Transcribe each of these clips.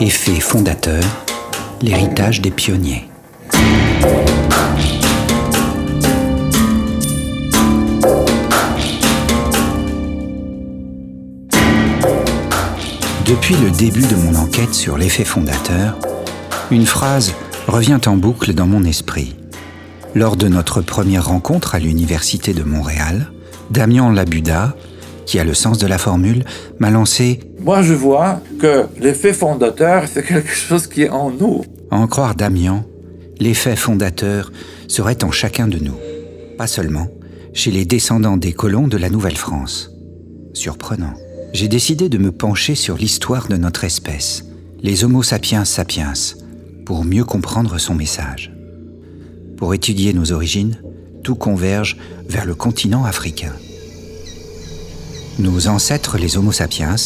Effet fondateur, l'héritage des pionniers. Depuis le début de mon enquête sur l'effet fondateur, une phrase revient en boucle dans mon esprit. Lors de notre première rencontre à l'Université de Montréal, Damien Labuda, qui a le sens de la formule, m'a lancé Moi je vois que l'effet fondateur, c'est quelque chose qui est en nous. en croire Damien, l'effet fondateur serait en chacun de nous, pas seulement chez les descendants des colons de la Nouvelle-France. Surprenant. J'ai décidé de me pencher sur l'histoire de notre espèce, les Homo sapiens sapiens, pour mieux comprendre son message. Pour étudier nos origines, tout converge vers le continent africain. Nos ancêtres, les Homo sapiens,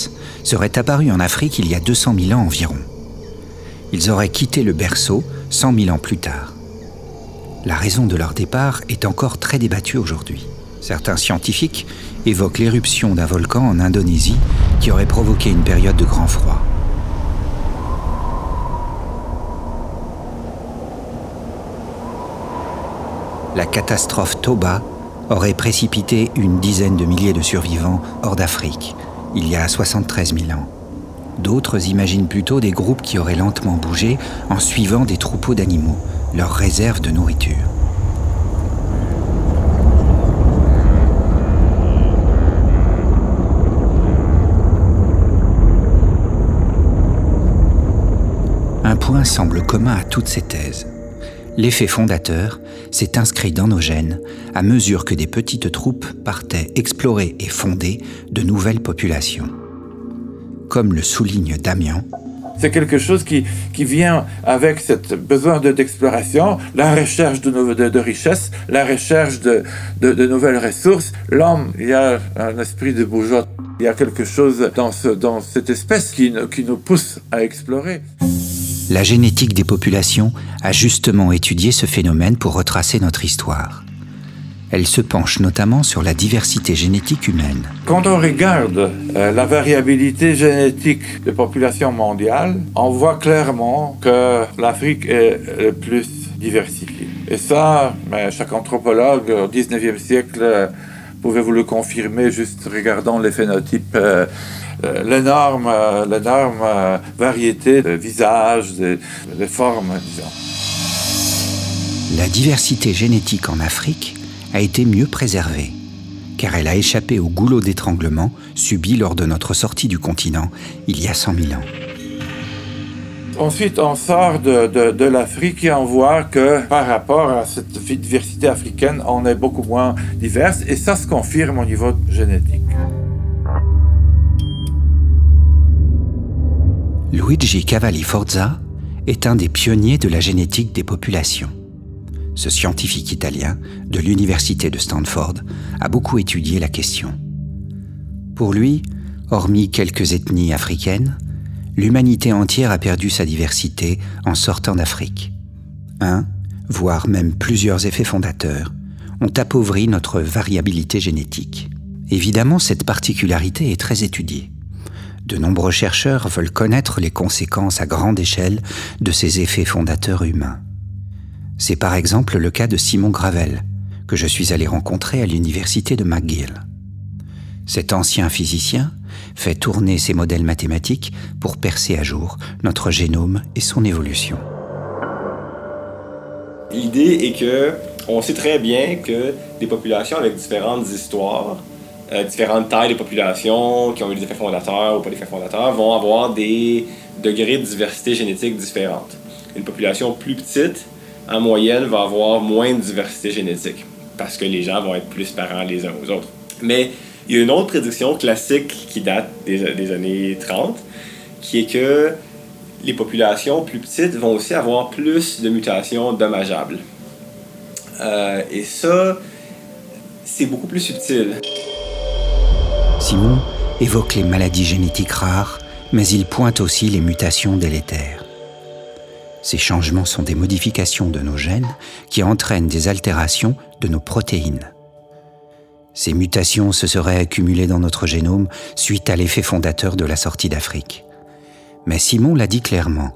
seraient apparus en Afrique il y a 200 000 ans environ. Ils auraient quitté le berceau 100 000 ans plus tard. La raison de leur départ est encore très débattue aujourd'hui. Certains scientifiques évoquent l'éruption d'un volcan en Indonésie qui aurait provoqué une période de grand froid. La catastrophe Toba aurait précipité une dizaine de milliers de survivants hors d'Afrique, il y a 73 000 ans. D'autres imaginent plutôt des groupes qui auraient lentement bougé en suivant des troupeaux d'animaux, leurs réserves de nourriture. Un point semble commun à toutes ces thèses. L'effet fondateur s'est inscrit dans nos gènes à mesure que des petites troupes partaient explorer et fonder de nouvelles populations. Comme le souligne Damien, C'est quelque chose qui, qui vient avec ce besoin de- d'exploration, la recherche de, de, richesses, la recherche de, de, nouvelles ressources. L'homme, il y a un esprit de bourgeois. Il y a quelque chose dans, ce, dans cette espèce qui, qui nous pousse à explorer. La génétique des populations a justement étudié ce phénomène pour retracer notre histoire. Elle se penche notamment sur la diversité génétique humaine. Quand on regarde euh, la variabilité génétique des populations mondiales, on voit clairement que l'Afrique est le plus diversifiée. Et ça, chaque anthropologue au 19e siècle euh, pouvait vous le confirmer juste regardant les phénotypes. euh, l'énorme, euh, l'énorme euh, variété de visages, de, de formes, disons. La diversité génétique en Afrique a été mieux préservée, car elle a échappé au goulot d'étranglement subi lors de notre sortie du continent il y a 100 000 ans. Ensuite, on sort de, de, de l'Afrique et on voit que par rapport à cette diversité africaine, on est beaucoup moins divers et ça se confirme au niveau génétique. Luigi Cavalli Forza est un des pionniers de la génétique des populations. Ce scientifique italien de l'université de Stanford a beaucoup étudié la question. Pour lui, hormis quelques ethnies africaines, l'humanité entière a perdu sa diversité en sortant d'Afrique. Un, voire même plusieurs effets fondateurs, ont appauvri notre variabilité génétique. Évidemment, cette particularité est très étudiée. De nombreux chercheurs veulent connaître les conséquences à grande échelle de ces effets fondateurs humains. C'est par exemple le cas de Simon Gravel, que je suis allé rencontrer à l'université de McGill. Cet ancien physicien fait tourner ses modèles mathématiques pour percer à jour notre génome et son évolution. L'idée est que on sait très bien que des populations avec différentes histoires, euh, différentes tailles de populations qui ont eu des effets fondateurs ou pas des effets fondateurs, vont avoir des degrés de diversité génétique différentes. Une population plus petite, en moyenne, va avoir moins de diversité génétique parce que les gens vont être plus parents les uns aux autres. Mais il y a une autre prédiction classique qui date des, des années 30, qui est que les populations plus petites vont aussi avoir plus de mutations dommageables. Euh, et ça, c'est beaucoup plus subtil. Simon évoque les maladies génétiques rares, mais il pointe aussi les mutations délétères. Ces changements sont des modifications de nos gènes qui entraînent des altérations de nos protéines. Ces mutations se seraient accumulées dans notre génome suite à l'effet fondateur de la sortie d'Afrique. Mais Simon l'a dit clairement.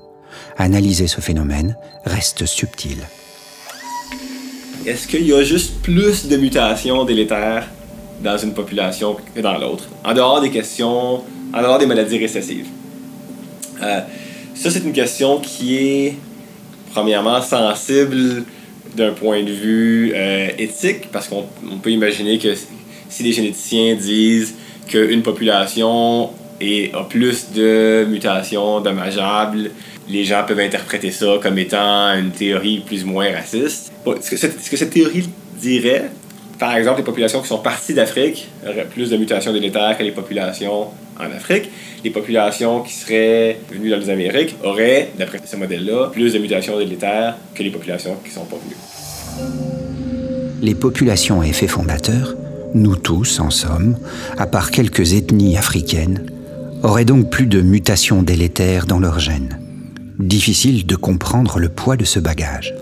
Analyser ce phénomène reste subtil. Est-ce qu'il y a juste plus de mutations délétères dans une population que dans l'autre, en dehors des questions, en dehors des maladies récessives? Euh, ça, c'est une question qui est, premièrement, sensible d'un point de vue euh, éthique, parce qu'on peut imaginer que si les généticiens disent qu'une population a plus de mutations dommageables, les gens peuvent interpréter ça comme étant une théorie plus ou moins raciste. Ce que cette théorie dirait, par exemple, les populations qui sont parties d'Afrique auraient plus de mutations délétères que les populations en Afrique. Les populations qui seraient venues dans les Amériques auraient, d'après ce modèle-là, plus de mutations délétères que les populations qui ne sont pas venues. Les populations à effet fondateur, nous tous en somme, à part quelques ethnies africaines, auraient donc plus de mutations délétères dans leurs gènes. Difficile de comprendre le poids de ce bagage.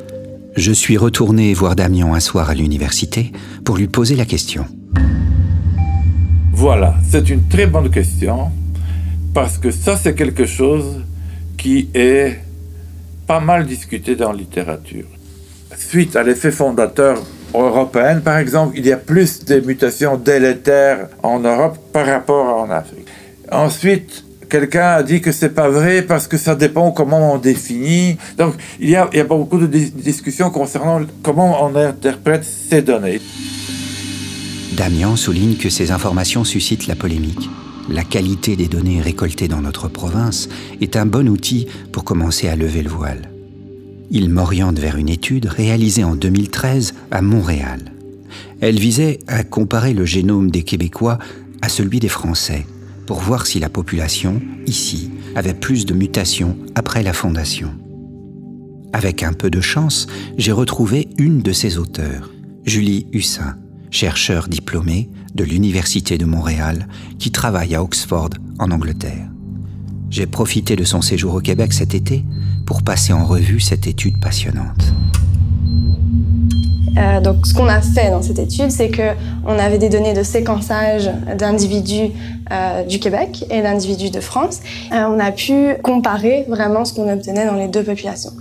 Je suis retourné voir Damien un soir à l'université pour lui poser la question. Voilà, c'est une très bonne question parce que ça c'est quelque chose qui est pas mal discuté dans la littérature. Suite à l'effet fondateur européen, par exemple, il y a plus de mutations délétères en Europe par rapport en Afrique. Ensuite, quelqu'un a dit que c'est pas vrai parce que ça dépend comment on définit. Donc, il y a, il y a beaucoup de discussions concernant comment on interprète ces données. Damien souligne que ces informations suscitent la polémique. La qualité des données récoltées dans notre province est un bon outil pour commencer à lever le voile. Il m'oriente vers une étude réalisée en 2013 à Montréal. Elle visait à comparer le génome des Québécois à celui des Français pour voir si la population, ici, avait plus de mutations après la fondation. Avec un peu de chance, j'ai retrouvé une de ses auteurs, Julie Hussin, chercheur diplômée de l'Université de Montréal qui travaille à Oxford, en Angleterre. J'ai profité de son séjour au Québec cet été pour passer en revue cette étude passionnante. Euh, donc, ce qu'on a fait dans cette étude, c'est que on avait des données de séquençage d'individus euh, du Québec et d'individus de France. Euh, on a pu comparer vraiment ce qu'on obtenait dans les deux populations.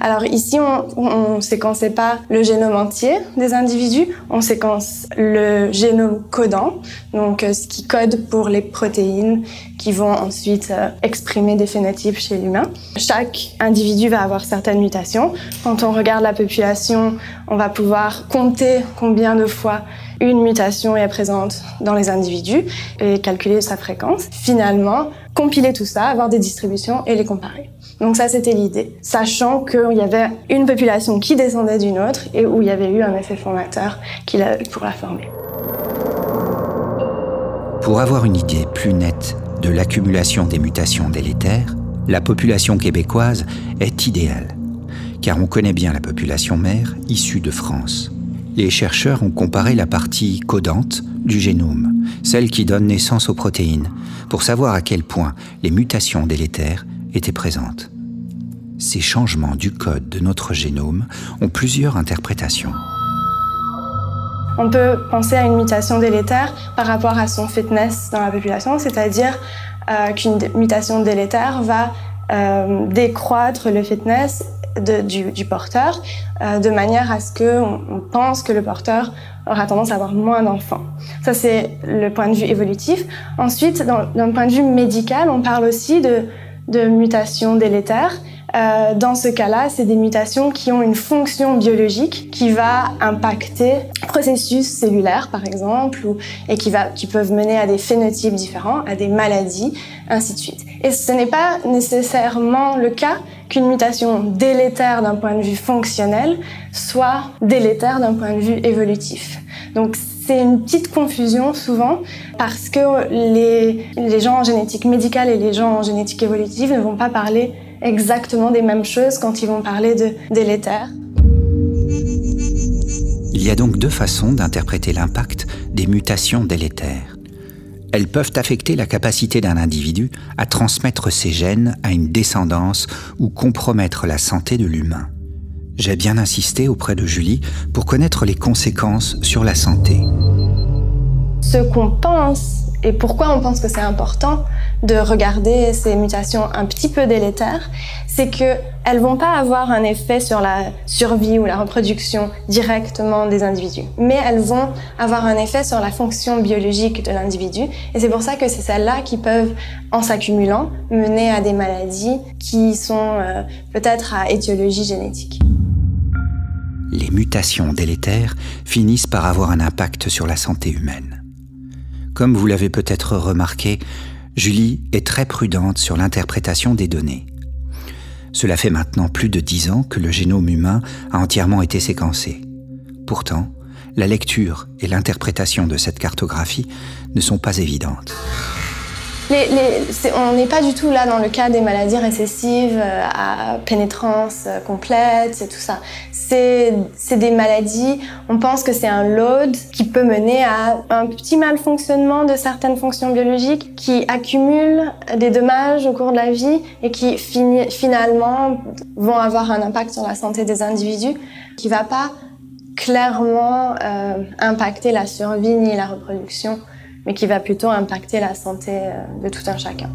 Alors ici, on, ne séquençait pas le génome entier des individus, on séquence le génome codant, donc ce qui code pour les protéines qui vont ensuite exprimer des phénotypes chez l'humain. Chaque individu va avoir certaines mutations. Quand on regarde la population, on va pouvoir compter combien de fois une mutation est présente dans les individus et calculer sa fréquence. Finalement, compiler tout ça, avoir des distributions et les comparer. Donc ça, c'était l'idée, sachant qu'il y avait une population qui descendait d'une autre et où il y avait eu un effet formateur pour la former. Pour avoir une idée plus nette de l'accumulation des mutations délétères, la population québécoise est idéale, car on connaît bien la population mère issue de France les chercheurs ont comparé la partie codante du génome, celle qui donne naissance aux protéines, pour savoir à quel point les mutations délétères étaient présentes. Ces changements du code de notre génome ont plusieurs interprétations. On peut penser à une mutation délétère par rapport à son fitness dans la population, c'est-à-dire euh, qu'une mutation délétère va euh, décroître le fitness du, porteur, euh, de manière à ce qu'on on pense que le porteur aura tendance à avoir moins d'enfants. Ça, c'est le point de vue évolutif. Ensuite, d'un point de vue médical, on parle aussi de, de mutations délétères. Euh, dans ce cas-là, c'est des mutations qui ont une fonction biologique qui va impacter processus cellulaires, par exemple, ou, et qui, va, qui peuvent mener à des phénotypes différents, à des maladies, ainsi de suite. Et ce n'est pas nécessairement le cas qu'une mutation délétère d'un point de vue fonctionnel soit délétère d'un point de vue évolutif. Donc c'est une petite confusion souvent parce que les, les gens en génétique médicale et les gens en génétique évolutive ne vont pas parler exactement des mêmes choses quand ils vont parler de délétère. Il y a donc deux façons d'interpréter l'impact des mutations délétères. Elles peuvent affecter la capacité d'un individu à transmettre ses gènes à une descendance ou compromettre la santé de l'humain. J'ai bien insisté auprès de Julie pour connaître les conséquences sur la santé. Ce qu'on pense Et pourquoi on pense que c'est important de regarder ces mutations un petit peu délétères, c'est que elles vont pas avoir un effet sur la survie ou la reproduction directement des individus, mais elles vont avoir un effet sur la fonction biologique de l'individu. Et c'est pour ça que c'est celles-là qui peuvent, en s'accumulant, mener à des maladies qui sont euh, peut-être à étiologie génétique. Les mutations délétères finissent par avoir un impact sur la santé humaine. Comme vous l'avez peut-être remarqué, Julie est très prudente sur l'interprétation des données. Cela fait maintenant plus de dix ans que le génome humain a entièrement été séquencé. Pourtant, la lecture et l'interprétation de cette cartographie ne sont pas évidentes on n'est pas du tout là dans le cas des maladies récessives euh, à pénétrance euh, complète tout ça. C'est des maladies, on pense que c'est un load qui peut mener à un petit malfonctionnement de certaines fonctions biologiques qui accumulent des dommages au cours de la vie et qui finalement vont avoir un impact sur la santé des individus qui va pas clairement euh, impacter la survie ni la reproduction mais qui va plutôt impacter la santé euh, de tout un chacun.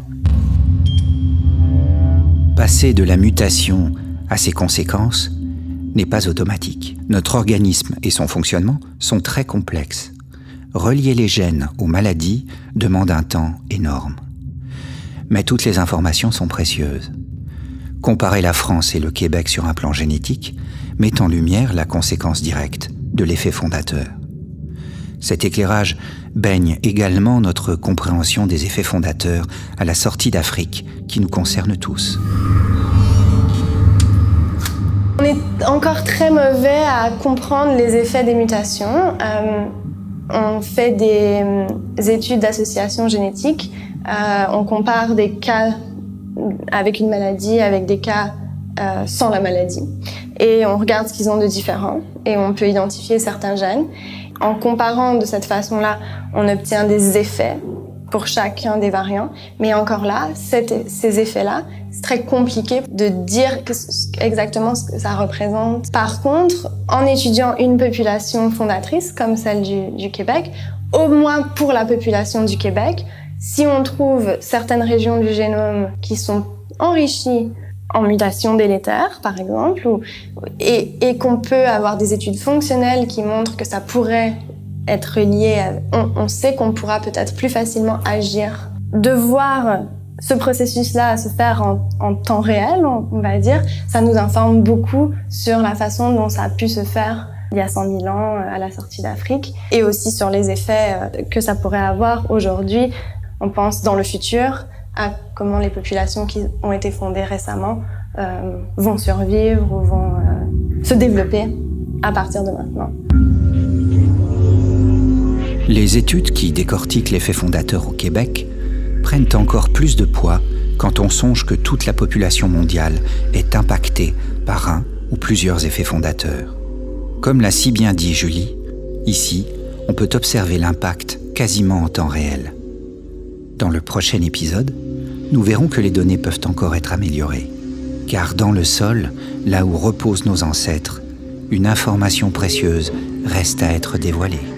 Passer de la mutation à ses conséquences n'est pas automatique. Notre organisme et son fonctionnement sont très complexes. Relier les gènes aux maladies demande un temps énorme. Mais toutes les informations sont précieuses. Comparer la France et le Québec sur un plan génétique met en lumière la conséquence directe de l'effet fondateur. Cet éclairage baigne également notre compréhension des effets fondateurs à la sortie d'Afrique qui nous concernent tous. On est encore très mauvais à comprendre les effets des mutations. Euh, on fait des, euh, études d'association génétique. Euh, on compare des cas avec une maladie avec des cas sans la maladie. Et on regarde ce qu'ils ont de différent et on peut identifier certains gènes. En comparant de cette façon-là, on obtient des effets pour chacun des variants. Mais encore là, ces effets-là, c'est très compliqué de dire exactement ce que ça représente. Par contre, en étudiant une population fondatrice comme celle du, du Québec, au moins pour la population du Québec, si on trouve certaines régions du génome qui sont enrichies en mutation délétère, par exemple, et, et qu'on peut avoir des études fonctionnelles qui montrent que ça pourrait être lié, on, sait qu'on pourra peut-être plus facilement agir. De voir ce processus-là se faire en, en, temps réel, on, va dire, ça nous informe beaucoup sur la façon dont ça a pu se faire il y a 100 000 ans euh, à la sortie d'Afrique, et aussi sur les effets euh, que ça pourrait avoir aujourd'hui. On pense dans le futur à comment les populations qui ont été fondées récemment euh, vont survivre ou vont euh, se développer à partir de maintenant. Les études qui décortiquent l'effet fondateur au Québec prennent encore plus de poids quand on songe que toute la population mondiale est impactée par un ou plusieurs effets fondateurs. Comme l'a si bien dit Julie, ici, on peut observer l'impact quasiment en temps réel. Dans le prochain épisode, nous verrons que les données peuvent encore être améliorées. Car dans le sol, là où reposent nos ancêtres, une information précieuse reste à être dévoilée.